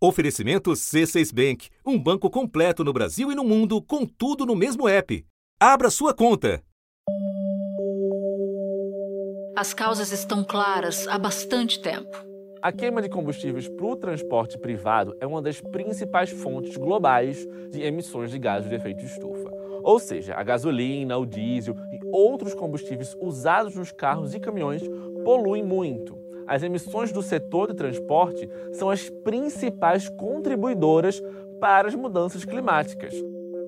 Oferecimento C6 Bank, um banco completo no Brasil e no mundo, com tudo no mesmo app. Abra sua conta. As causas estão claras há bastante tempo. A queima de combustíveis para o transporte privado é uma das principais fontes globais de emissões de gases de efeito estufa. Ou seja, a gasolina, o diesel e outros combustíveis usados nos carros e caminhões poluem muito as emissões do setor de transporte são as principais contribuidoras para as mudanças climáticas.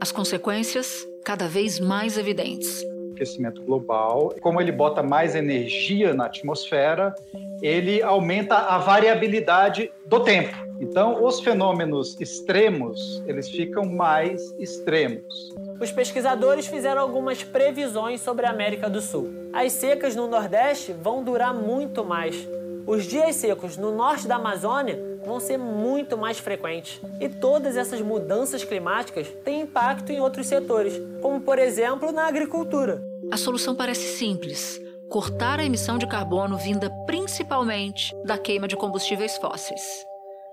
As consequências cada vez mais evidentes. O aquecimento global, como ele bota mais energia na atmosfera, ele aumenta a variabilidade do tempo. Então, os fenômenos extremos, eles ficam mais extremos. Os pesquisadores fizeram algumas previsões sobre a América do Sul. As secas no Nordeste vão durar muito mais. Os dias secos no norte da Amazônia vão ser muito mais frequentes. E todas essas mudanças climáticas têm impacto em outros setores, como por exemplo na agricultura. A solução parece simples: cortar a emissão de carbono vinda principalmente da queima de combustíveis fósseis.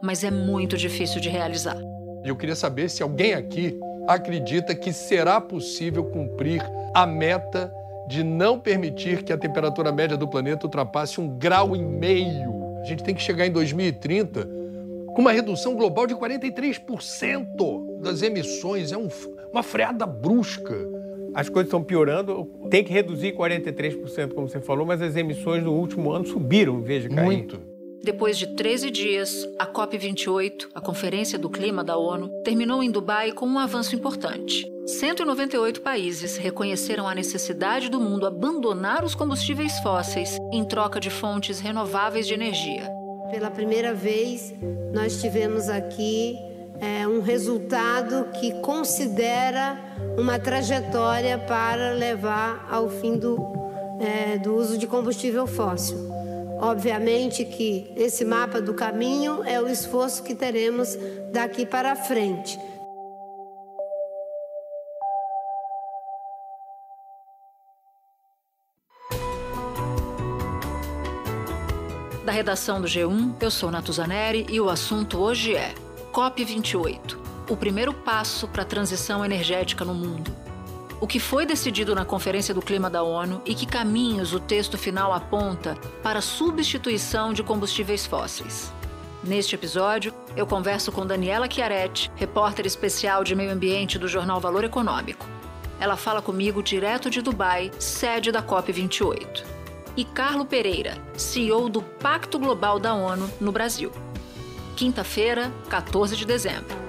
Mas é muito difícil de realizar. Eu queria saber se alguém aqui acredita que será possível cumprir a meta de não permitir que a temperatura média do planeta ultrapasse um grau e meio. A gente tem que chegar em 2030 com uma redução global de 43% das emissões. É um, uma freada brusca. As coisas estão piorando, tem que reduzir 43%, como você falou, mas as emissões no último ano subiram em vez de cair. Muito. Depois de 13 dias, a COP28, a Conferência do Clima da ONU, terminou em Dubai com um avanço importante. 198 países reconheceram a necessidade do mundo abandonar os combustíveis fósseis em troca de fontes renováveis de energia. Pela primeira vez, nós tivemos aqui é, um resultado que considera uma trajetória para levar ao fim do, é, do uso de combustível fóssil. Obviamente que esse mapa do caminho é o esforço que teremos daqui para frente. Da redação do G1, eu sou Natuzaneri e o assunto hoje é COP28 o primeiro passo para a transição energética no mundo. O que foi decidido na Conferência do Clima da ONU e que caminhos o texto final aponta para a substituição de combustíveis fósseis. Neste episódio, eu converso com Daniela Chiaretti, repórter especial de meio ambiente do jornal Valor Econômico. Ela fala comigo direto de Dubai, sede da COP28 e Carlo Pereira, CEO do Pacto Global da ONU no Brasil. Quinta-feira, 14 de dezembro.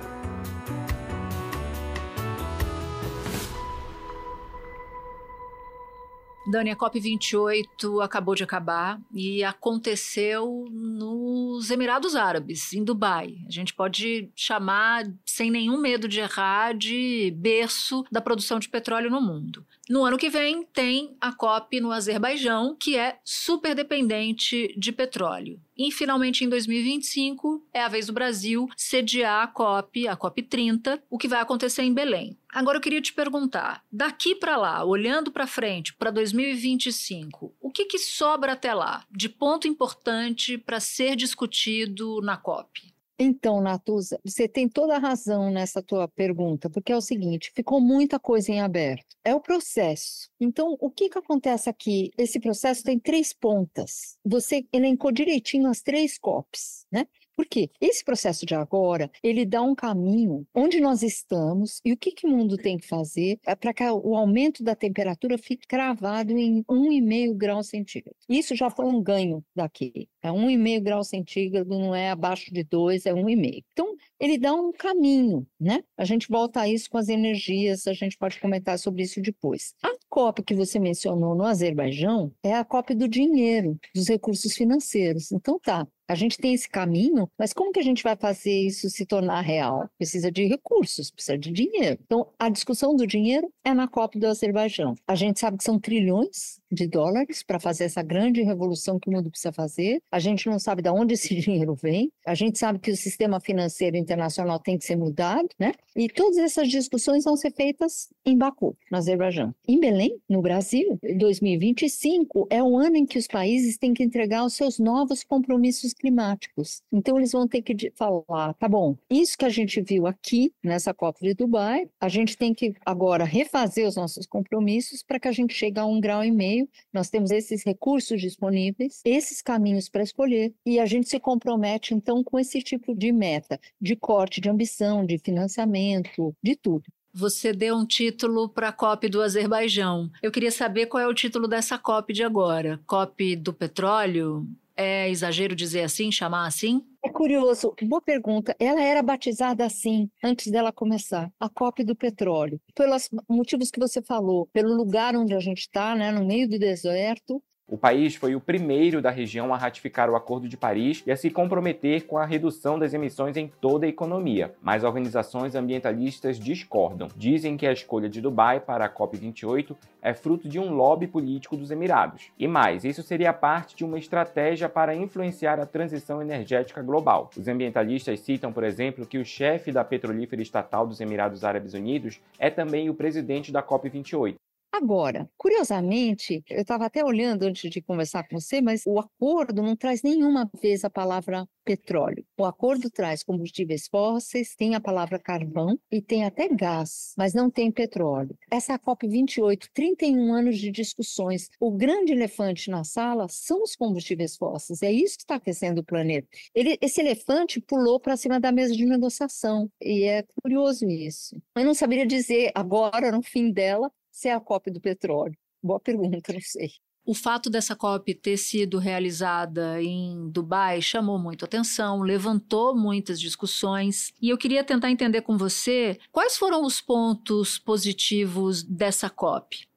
Dani, a COP28 acabou de acabar e aconteceu nos Emirados Árabes, em Dubai. A gente pode chamar, sem nenhum medo de errar, de berço da produção de petróleo no mundo. No ano que vem, tem a COP no Azerbaijão, que é super dependente de petróleo. E, finalmente, em 2025, é a vez do Brasil sediar a COP, a COP 30, o que vai acontecer em Belém. Agora eu queria te perguntar, daqui para lá, olhando para frente, para 2025, o que, que sobra até lá de ponto importante para ser discutido na COP? Então, Natuza, você tem toda a razão nessa tua pergunta, porque é o seguinte, ficou muita coisa em aberto. É o processo. Então, o que, que acontece aqui? Esse processo tem três pontas. Você elencou direitinho as três COPs, né? Porque esse processo de agora, ele dá um caminho onde nós estamos e o que, que o mundo tem que fazer para que o aumento da temperatura fique cravado em 1,5 grau centígrado. Isso já foi um ganho daqui. É 1,5 grau centígrado, não é abaixo de 2, é 1,5. Então, ele dá um caminho, né? A gente volta a isso com as energias, a gente pode comentar sobre isso depois. A COP que você mencionou no Azerbaijão é a COP do dinheiro, dos recursos financeiros. Então, tá, a gente tem esse caminho, mas como que a gente vai fazer isso se tornar real? Precisa de recursos, precisa de dinheiro. Então, a discussão do dinheiro é na COP do Azerbaijão. A gente sabe que são trilhões de dólares para fazer essa grande revolução que o mundo precisa fazer. A gente não sabe de onde esse dinheiro vem. A gente sabe que o sistema financeiro internacional tem que ser mudado, né? E todas essas discussões vão ser feitas em Baku, no Azerbaijão. Em Belém, no Brasil, 2025 é o ano em que os países têm que entregar os seus novos compromissos climáticos. Então eles vão ter que falar, tá bom, isso que a gente viu aqui nessa COP de Dubai, a gente tem que agora refazer os nossos compromissos para que a gente chegue a um grau e meio. Nós temos esses recursos disponíveis, esses caminhos para escolher e a gente se compromete então com esse tipo de meta, de corte de ambição, de financiamento, de tudo. Você deu um título para a COP do Azerbaijão. Eu queria saber qual é o título dessa COP de agora. COP do petróleo? É exagero dizer assim, chamar assim? É curioso, boa pergunta. Ela era batizada assim antes dela começar, a COP do petróleo, pelos motivos que você falou, pelo lugar onde a gente está, né, no meio do deserto, o país foi o primeiro da região a ratificar o Acordo de Paris e a se comprometer com a redução das emissões em toda a economia. Mas organizações ambientalistas discordam. Dizem que a escolha de Dubai para a COP28 é fruto de um lobby político dos Emirados. E mais, isso seria parte de uma estratégia para influenciar a transição energética global. Os ambientalistas citam, por exemplo, que o chefe da petrolífera estatal dos Emirados Árabes Unidos é também o presidente da COP28. Agora, curiosamente, eu estava até olhando antes de conversar com você, mas o acordo não traz nenhuma vez a palavra petróleo. O acordo traz combustíveis fósseis, tem a palavra carvão e tem até gás, mas não tem petróleo. Essa é COP28, 31 anos de discussões. O grande elefante na sala são os combustíveis fósseis. É isso que está aquecendo o planeta. Ele, esse elefante pulou para cima da mesa de negociação e é curioso isso. Eu não saberia dizer agora, no fim dela, se é a COP do petróleo? Boa pergunta, não sei. O fato dessa COP ter sido realizada em Dubai chamou muito atenção, levantou muitas discussões, e eu queria tentar entender com você quais foram os pontos positivos dessa COP.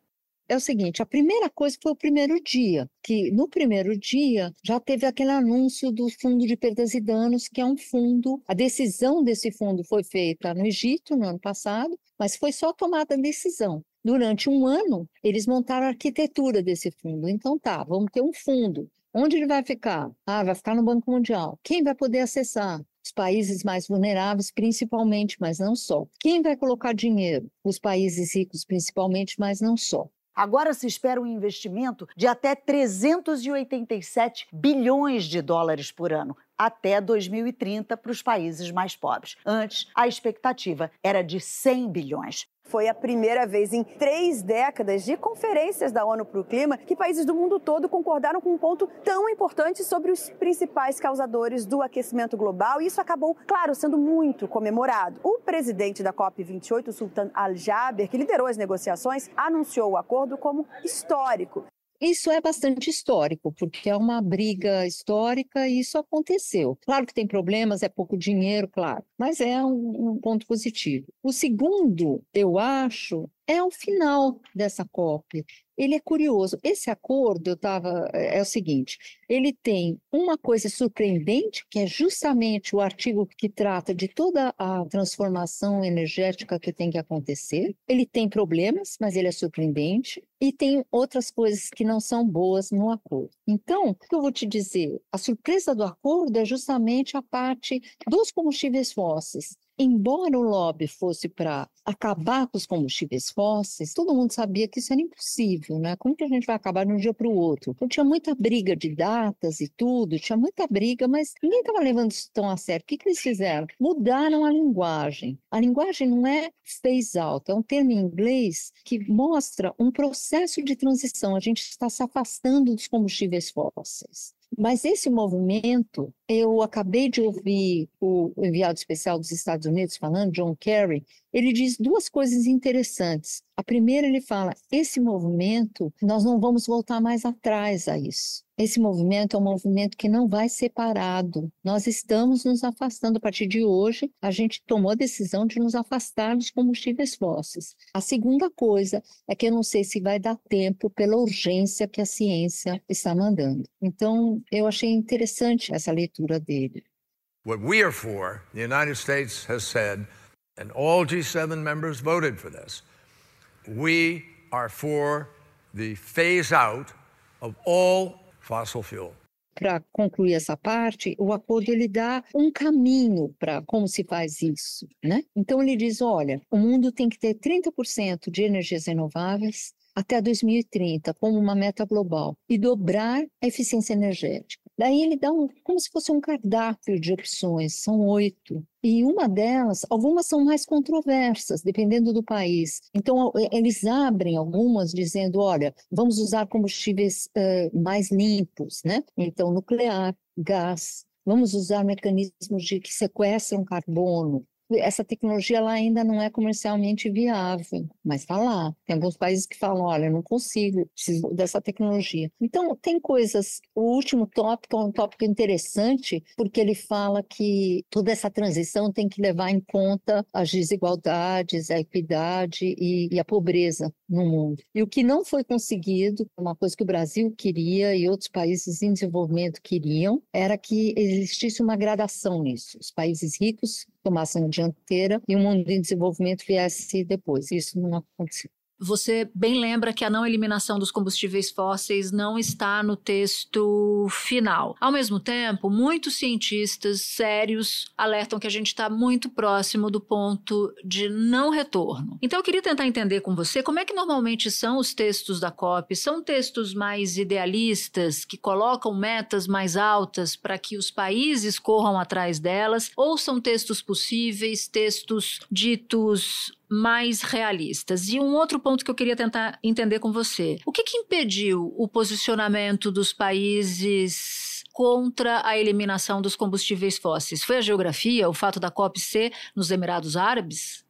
É o seguinte, a primeira coisa foi o primeiro dia, que no primeiro dia já teve aquele anúncio do Fundo de Perdas e Danos, que é um fundo, a decisão desse fundo foi feita no Egito no ano passado, mas foi só tomada a decisão. Durante um ano, eles montaram a arquitetura desse fundo. Então, tá, vamos ter um fundo. Onde ele vai ficar? Ah, vai ficar no Banco Mundial. Quem vai poder acessar? Os países mais vulneráveis, principalmente, mas não só. Quem vai colocar dinheiro? Os países ricos, principalmente, mas não só. Agora se espera um investimento de até 387 bilhões de dólares por ano até 2030 para os países mais pobres. Antes, a expectativa era de 100 bilhões. Foi a primeira vez em três décadas de conferências da ONU para o Clima que países do mundo todo concordaram com um ponto tão importante sobre os principais causadores do aquecimento global e isso acabou, claro, sendo muito comemorado. O presidente da COP28, Sultan Al-Jaber, que liderou as negociações, anunciou o acordo como histórico. Isso é bastante histórico, porque é uma briga histórica e isso aconteceu. Claro que tem problemas, é pouco dinheiro, claro, mas é um, um ponto positivo. O segundo, eu acho, é o final dessa COP. Ele é curioso. Esse acordo, eu tava, é, é o seguinte: ele tem uma coisa surpreendente, que é justamente o artigo que trata de toda a transformação energética que tem que acontecer. Ele tem problemas, mas ele é surpreendente. E tem outras coisas que não são boas no acordo. Então, o que eu vou te dizer? A surpresa do acordo é justamente a parte dos combustíveis fósseis embora o lobby fosse para acabar com os combustíveis fósseis, todo mundo sabia que isso era impossível, né? Como que a gente vai acabar de um dia para o outro? Então tinha muita briga de datas e tudo, tinha muita briga, mas ninguém estava levando isso tão a sério. O que, que eles fizeram? Mudaram a linguagem. A linguagem não é phase out, é um termo em inglês que mostra um processo de transição. A gente está se afastando dos combustíveis fósseis. Mas esse movimento, eu acabei de ouvir o enviado especial dos Estados Unidos falando, John Kerry, ele diz duas coisas interessantes. A primeira, ele fala: esse movimento, nós não vamos voltar mais atrás a isso. Esse movimento é um movimento que não vai ser parado. Nós estamos nos afastando. A partir de hoje, a gente tomou a decisão de nos afastar dos combustíveis fósseis. A segunda coisa é que eu não sei se vai dar tempo pela urgência que a ciência está mandando. Então, eu achei interessante essa leitura dele. What we are for, the United States has said and all G7 members voted for this. We are for the phase out of all Para concluir essa parte, o acordo ele dá um caminho para como se faz isso, né? Então ele diz, olha, o mundo tem que ter 30% de energias renováveis até 2030 como uma meta global e dobrar a eficiência energética. Daí ele dá um, como se fosse um cardápio de opções, são oito. E uma delas, algumas são mais controversas, dependendo do país. Então, eles abrem algumas dizendo: olha, vamos usar combustíveis uh, mais limpos, né? Então, nuclear, gás, vamos usar mecanismos de que sequestram carbono, essa tecnologia ela ainda não é comercialmente viável, mas está lá. Tem alguns países que falam, olha, não consigo, preciso dessa tecnologia. Então, tem coisas. O último tópico é um tópico interessante, porque ele fala que toda essa transição tem que levar em conta as desigualdades, a equidade e, e a pobreza no mundo. E o que não foi conseguido, uma coisa que o Brasil queria e outros países em desenvolvimento queriam, era que existisse uma gradação nisso. Os países ricos tomassem a dianteira e o mundo em desenvolvimento viesse depois. Isso não aconteceu. Você bem lembra que a não eliminação dos combustíveis fósseis não está no texto final. Ao mesmo tempo, muitos cientistas sérios alertam que a gente está muito próximo do ponto de não retorno. Então, eu queria tentar entender com você como é que normalmente são os textos da COP. São textos mais idealistas, que colocam metas mais altas para que os países corram atrás delas, ou são textos possíveis, textos ditos mais realistas. E um outro ponto que eu queria tentar entender com você: o que, que impediu o posicionamento dos países contra a eliminação dos combustíveis fósseis? Foi a geografia, o fato da COP ser nos Emirados Árabes?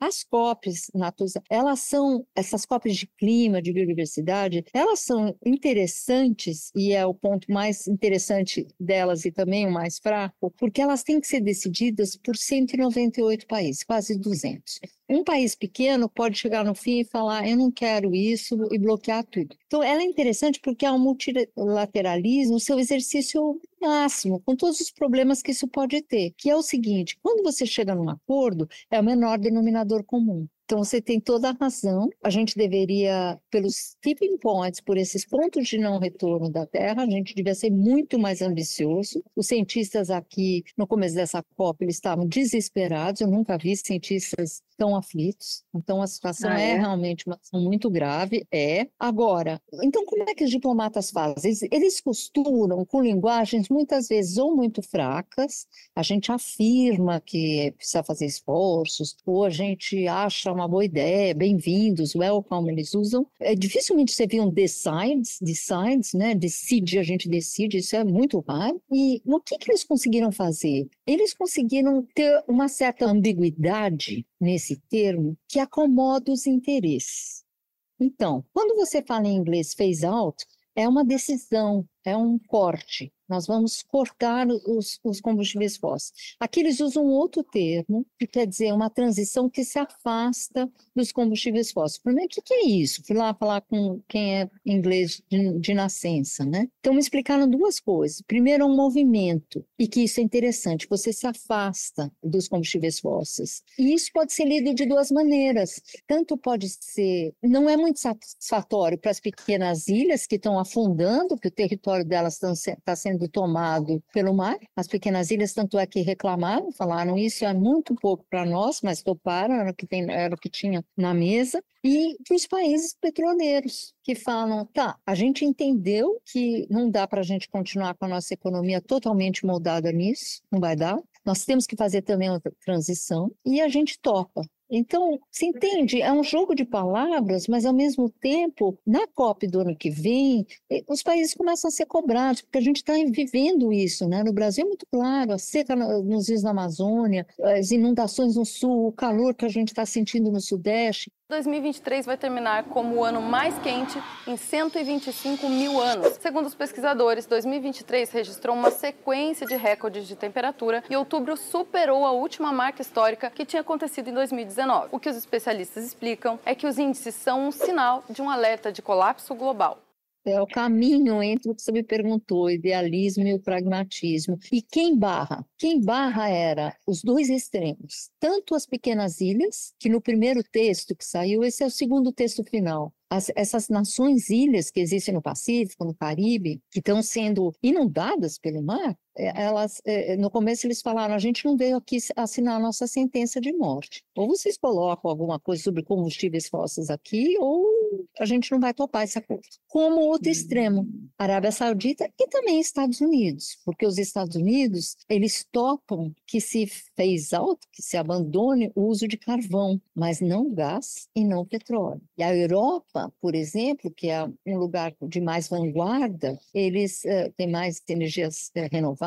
As COPs, Natuza, elas são, essas COPs de clima, de biodiversidade, elas são interessantes, e é o ponto mais interessante delas e também o mais fraco, porque elas têm que ser decididas por 198 países, quase 200. Um país pequeno pode chegar no fim e falar: eu não quero isso e bloquear tudo. Então, ela é interessante porque é um multilateralismo, seu exercício máximo, com todos os problemas que isso pode ter, que é o seguinte: quando você chega num acordo, é o menor denominador comum. Então, você tem toda a razão. A gente deveria, pelos tipping points, por esses pontos de não retorno da Terra, a gente devia ser muito mais ambicioso. Os cientistas aqui, no começo dessa COP, eles estavam desesperados. Eu nunca vi cientistas tão aflitos. Então, a situação ah, é? é? realmente uma situação muito grave. É. Agora, então, como é que os diplomatas fazem? Eles, eles costuram com linguagens muitas vezes ou muito fracas, a gente afirma que precisa fazer esforços, ou a gente acha uma boa ideia, bem-vindos, welcome, eles usam. É, dificilmente você vê um decides, decides, né? Decide, a gente decide, isso é muito raro. E o que, que eles conseguiram fazer? Eles conseguiram ter uma certa ambiguidade nesse termo que acomoda os interesses. Então, quando você fala em inglês phase out, é uma decisão, é um corte. Nós vamos cortar os, os, combustíveis fósseis. Aqui eles usam outro termo, que quer dizer uma transição que se afasta dos combustíveis fósseis. Primeiro, o que, é isso? Fui lá falar com quem é inglês de, de nascença, né? Então, me explicaram duas coisas. Primeiro, é um movimento, e que isso é interessante, você se afasta dos combustíveis fósseis. E isso pode ser lido de duas maneiras. Tanto pode ser, não é muito satisfatório para as pequenas ilhas que estão afundando, que o território delas está sendo sendo tomado pelo mar. As pequenas ilhas, tanto é que reclamaram, falaram isso é muito pouco para nós, mas toparam, era o que, tem, era o que tinha na mesa. E os países petroleiros, que falam, tá, a gente entendeu que não dá para a gente continuar com a nossa economia totalmente moldada nisso, não vai dar. Nós temos que fazer também outra transição e a gente topa. Então, se entende, é um jogo de palavras, mas ao mesmo tempo, na COP do ano que vem, eh, os países começam a ser cobrados, porque a gente está vivendo isso, né? No Brasil é muito claro, a seca nos rios da Amazônia, as inundações no sul, o calor que a gente está sentindo no sudeste. 2023 vai terminar como o ano mais quente em 125 mil anos. Segundo os pesquisadores, 2023 registrou uma sequência de recordes de temperatura e outubro superou a última marca histórica que tinha acontecido em 2019. O que os especialistas explicam é que os índices são um sinal de um alerta de colapso global. É o caminho entre o que você me perguntou, o idealismo e o pragmatismo. E quem barra? Quem barra era os dois extremos. Tanto as pequenas ilhas, que no primeiro texto que saiu, esse é o segundo texto final, as, essas nações ilhas que existem no Pacífico, no Caribe, que estão sendo inundadas pelo mar, elas, é, no começo eles falaram, a gente não veio aqui assinar a nossa sentença de morte. Ou vocês colocam alguma coisa sobre combustíveis fósseis aqui, ou a gente não vai topar esse acordo. Como outro extremo, Arábia Saudita e também Estados Unidos, porque os Estados Unidos, eles topam que se fez alto, que se abandone o uso de carvão, mas não gás e não petróleo. E a Europa, por exemplo, que é um lugar de mais vanguarda, eles uh, têm mais energias uh, renováveis,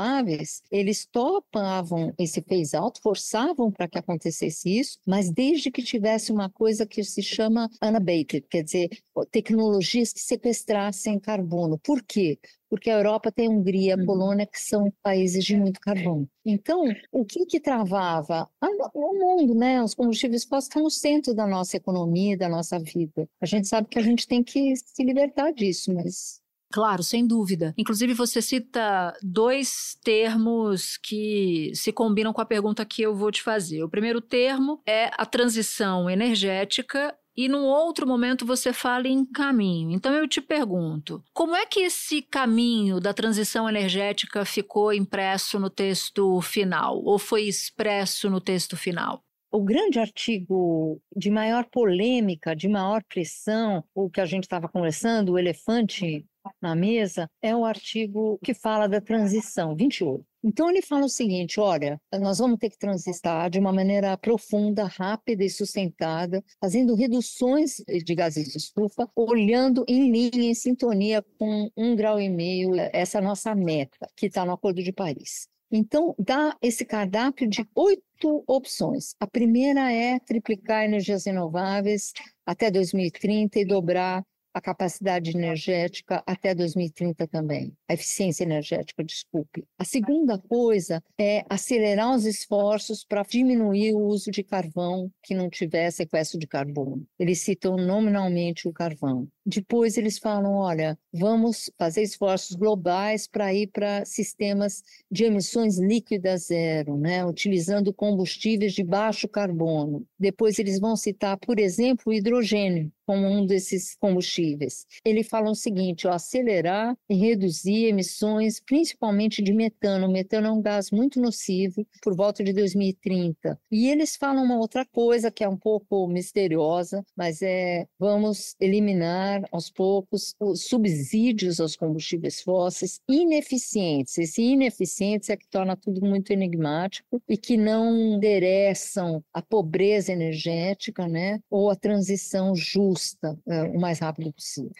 eles topavam esse phase out, forçavam para que acontecesse isso, mas desde que tivesse uma coisa que se chama unabated, quer dizer, tecnologias que sequestrassem carbono. Por quê? porque a Europa tem Hungria, a uhum. Polônia, que são países de muito carvão. Então, o que que travava? O mundo, né? Os combustíveis fósseis estão no centro da nossa economia, da nossa vida. A gente sabe que a gente tem que se libertar disso, mas Claro, sem dúvida. Inclusive, você cita dois termos que se combinam com a pergunta que eu vou te fazer. O primeiro termo é a transição energética e num outro momento você fala em caminho. Então eu te pergunto, como é que esse caminho da transição energética ficou impresso no texto final ou foi expresso no texto final? O grande artigo de maior polêmica, de maior pressão, o que a gente estava conversando, o elefante na mesa, é o artigo que fala da transição, 28. Então ele fala o seguinte: olha, nós vamos ter que transitar de uma maneira profunda, rápida e sustentada, fazendo reduções de gases de estufa, olhando em linha, em sintonia com um grau e meio, essa nossa meta, que está no Acordo de Paris. Então, dá esse cardápio de oito opções. A primeira é triplicar energias renováveis até 2030 e dobrar a capacidade energética até 2030 também, a eficiência energética, desculpe. A segunda coisa é acelerar os esforços para diminuir o uso de carvão que não tiver sequestro de carbono. Eles citam nominalmente o carvão. Depois eles falam, olha, vamos fazer esforços globais para ir para sistemas de emissões líquidas zero, né, utilizando combustíveis de baixo carbono. Depois eles vão citar, por exemplo, o hidrogênio como um desses combustíveis. Ele fala o seguinte, ó, acelerar e reduzir emissões, principalmente de metano. O metano é um gás muito nocivo por volta de 2030. E eles falam uma outra coisa que é um pouco misteriosa, mas é vamos eliminar aos poucos os subsídios aos combustíveis fósseis ineficientes. Esse ineficientes é que torna tudo muito enigmático e que não endereçam a pobreza energética, né, ou a transição justa é, o mais rápido possível.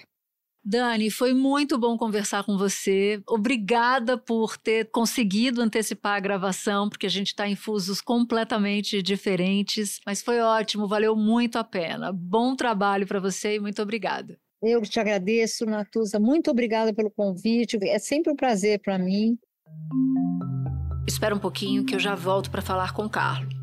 Dani, foi muito bom conversar com você. Obrigada por ter conseguido antecipar a gravação, porque a gente está em fusos completamente diferentes, mas foi ótimo, valeu muito a pena. Bom trabalho para você e muito obrigada. Eu te agradeço, Natuza. Muito obrigada pelo convite. É sempre um prazer para mim. Espera um pouquinho que eu já volto para falar com o Carlos.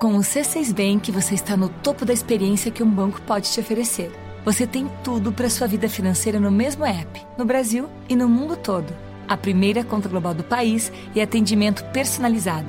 Com o C6 Bank, você está no topo da experiência que um banco pode te oferecer. Você tem tudo para sua vida financeira no mesmo app, no Brasil e no mundo todo. A primeira conta global do país e atendimento personalizado,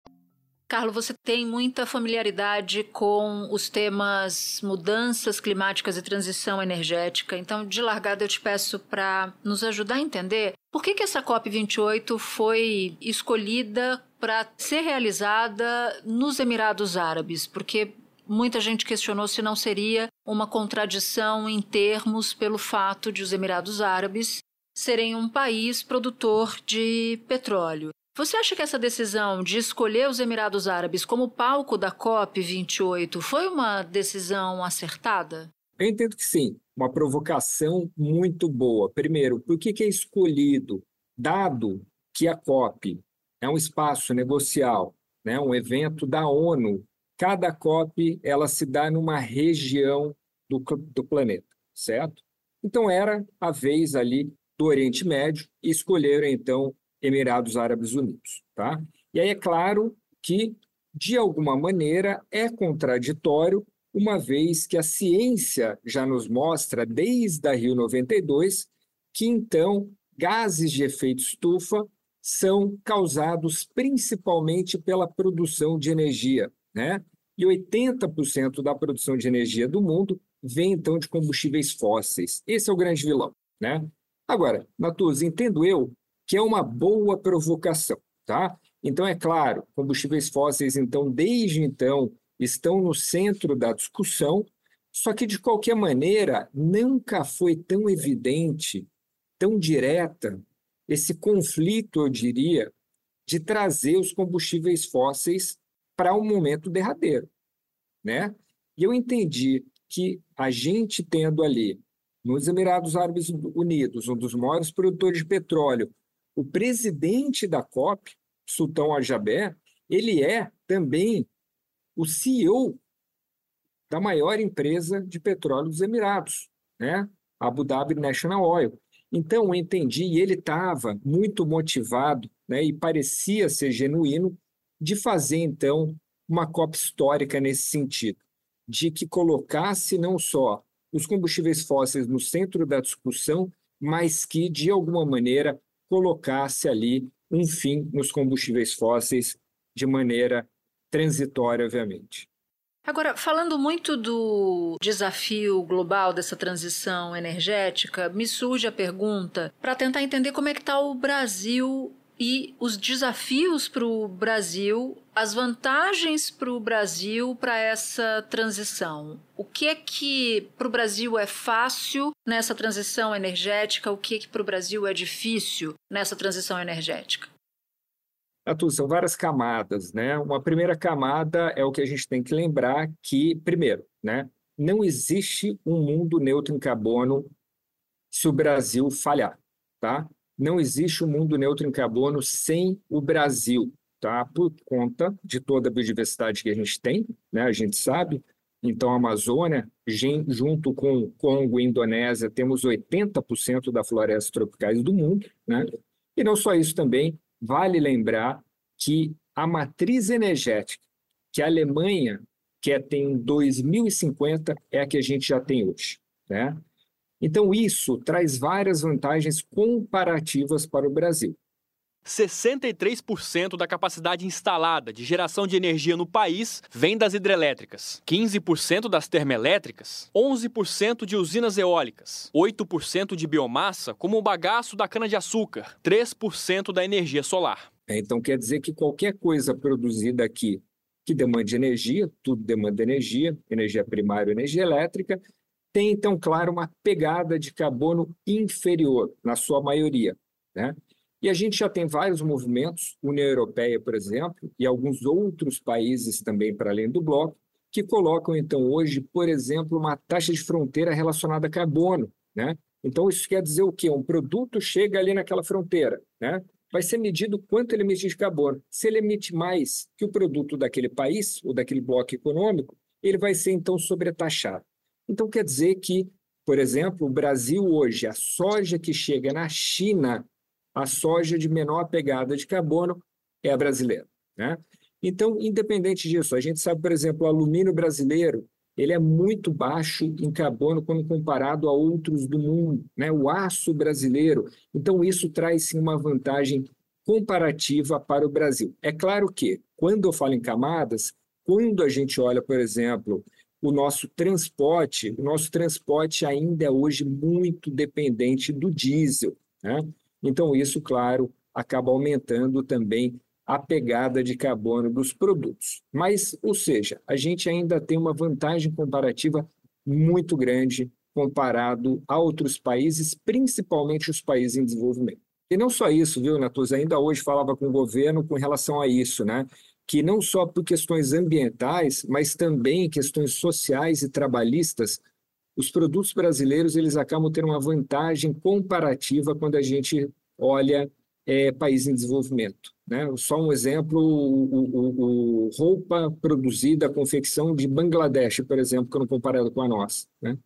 Carlos, você tem muita familiaridade com os temas mudanças climáticas e transição energética. Então, de largada, eu te peço para nos ajudar a entender por que, que essa COP28 foi escolhida para ser realizada nos Emirados Árabes. Porque muita gente questionou se não seria uma contradição em termos pelo fato de os Emirados Árabes serem um país produtor de petróleo. Você acha que essa decisão de escolher os Emirados Árabes como palco da COP28 foi uma decisão acertada? Eu entendo que sim, uma provocação muito boa. Primeiro, por que, é escolhido, dado que a COP é um espaço negocial, né, um evento da ONU, cada COP ela se dá numa região do, do planeta, certo? Então era a vez ali do Oriente Médio e escolheram então Emirados Árabes Unidos. Tá? E aí é claro que de alguma maneira, é contraditório, uma vez que a ciência já nos mostra, desde a Rio 92, que então gases de efeito estufa são causados principalmente pela produção de energia, né? E 80% da produção de energia do mundo vem então de combustíveis fósseis. Esse é o grande vilão, né? Agora, Natuz, entendo eu que é uma boa provocação, tá? Então é claro, combustíveis fósseis então desde então estão no centro da discussão, só que de qualquer maneira nunca foi tão evidente, tão direta esse conflito, eu diria, de trazer os combustíveis fósseis para um momento derradeiro, né? E eu entendi que a gente tendo ali nos Emirados Árabes Unidos, um dos maiores produtores de petróleo, o presidente da COP, Sultão Ajabé, ele é também o CEO da maior empresa de petróleo dos Emirados, né? Abu Dhabi National Oil. Então, eu entendi, e ele estava muito motivado, né, e parecia ser genuíno, de fazer, então, uma COP histórica nesse sentido, de que colocasse não só os combustíveis fósseis no centro da discussão, mas que, de alguma maneira, colocasse ali um fim nos combustíveis fósseis de maneira transitória, obviamente. Agora, falando muito do desafio global dessa transição energética, me surge a pergunta para tentar entender como é que está o Brasil e os desafios para o Brasil, as vantagens para o Brasil para essa transição. O que é que para o Brasil é fácil nessa transição energética? O que é que para o Brasil é difícil nessa transição energética? Arthur, são várias camadas, né? Uma primeira camada é o que a gente tem que lembrar que, primeiro, né, não existe um mundo neutro em carbono se o Brasil falhar, tá? Não existe um mundo neutro em carbono sem o Brasil, tá? Por conta de toda a biodiversidade que a gente tem, né? A gente sabe. Então, a Amazônia, junto com Congo e Indonésia, temos 80% da floresta tropicais do mundo, né? E não só isso também, Vale lembrar que a matriz energética que a Alemanha quer ter em 2050 é a que a gente já tem hoje. Né? Então, isso traz várias vantagens comparativas para o Brasil. 63% da capacidade instalada de geração de energia no país vem das hidrelétricas, 15% das termoelétricas, 11% de usinas eólicas, 8% de biomassa, como o bagaço da cana-de-açúcar, 3% da energia solar. É, então quer dizer que qualquer coisa produzida aqui que demande energia, tudo demanda energia, energia primária, energia elétrica, tem então, claro, uma pegada de carbono inferior, na sua maioria. Né? E a gente já tem vários movimentos, União Europeia, por exemplo, e alguns outros países também para além do bloco, que colocam então hoje, por exemplo, uma taxa de fronteira relacionada a carbono, né? Então isso quer dizer o quê? Um produto chega ali naquela fronteira, né? Vai ser medido quanto ele emite de carbono. Se ele emite mais que o produto daquele país ou daquele bloco econômico, ele vai ser então sobretaxado. Então quer dizer que, por exemplo, o Brasil hoje, a soja que chega na China a soja de menor pegada de carbono é a brasileira. Né? Então, independente disso, a gente sabe, por exemplo, o alumínio brasileiro ele é muito baixo em carbono quando comparado a outros do mundo, né? o aço brasileiro. Então, isso traz sim uma vantagem comparativa para o Brasil. É claro que, quando eu falo em camadas, quando a gente olha, por exemplo, o nosso transporte, o nosso transporte ainda é hoje muito dependente do diesel. Né? Então, isso, claro, acaba aumentando também a pegada de carbono dos produtos. Mas, ou seja, a gente ainda tem uma vantagem comparativa muito grande comparado a outros países, principalmente os países em desenvolvimento. E não só isso, viu, Natus? Ainda hoje falava com o governo com relação a isso, né? Que não só por questões ambientais, mas também questões sociais e trabalhistas, os produtos brasileiros eles acabam tendo uma vantagem comparativa quando a gente olha é, país em desenvolvimento. Né? Só um exemplo, o, o, o, roupa produzida, a confecção de Bangladesh, por exemplo, quando comparado com a nossa. Né?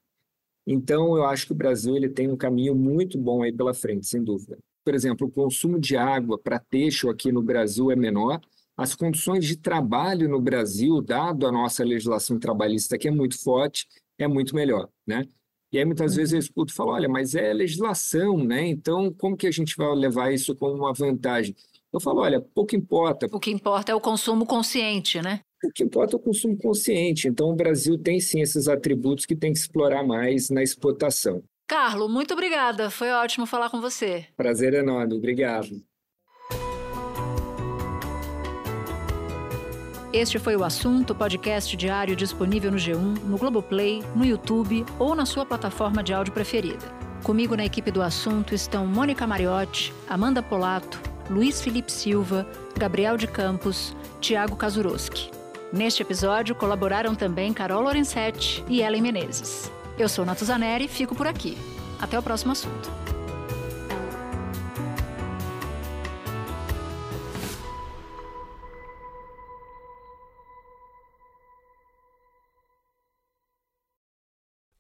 Então, eu acho que o Brasil ele tem um caminho muito bom aí pela frente, sem dúvida. Por exemplo, o consumo de água para texto aqui no Brasil é menor, as condições de trabalho no Brasil, dado a nossa legislação trabalhista que é muito forte, é muito melhor, né? E aí muitas vezes eu escuto e falo, olha, mas é legislação, né? Então como que a gente vai levar isso como uma vantagem? Eu falo, olha, pouco importa. O que importa é o consumo consciente, né? O que importa é o consumo consciente. Então o Brasil tem sim esses atributos que tem que explorar mais na exportação. Carlo, muito obrigada. Foi ótimo falar com você. Prazer enorme. Obrigado. Este foi o assunto, podcast diário disponível no G1, no Globoplay, no YouTube ou na sua plataforma de áudio preferida. Comigo na equipe do assunto estão Mônica Mariotti, Amanda Polato, Luiz Felipe Silva, Gabriel de Campos, Tiago Kazuroski. Neste episódio colaboraram também Carol Lorenzetti e Ellen Menezes. Eu sou Natuzaneri e fico por aqui. Até o próximo assunto.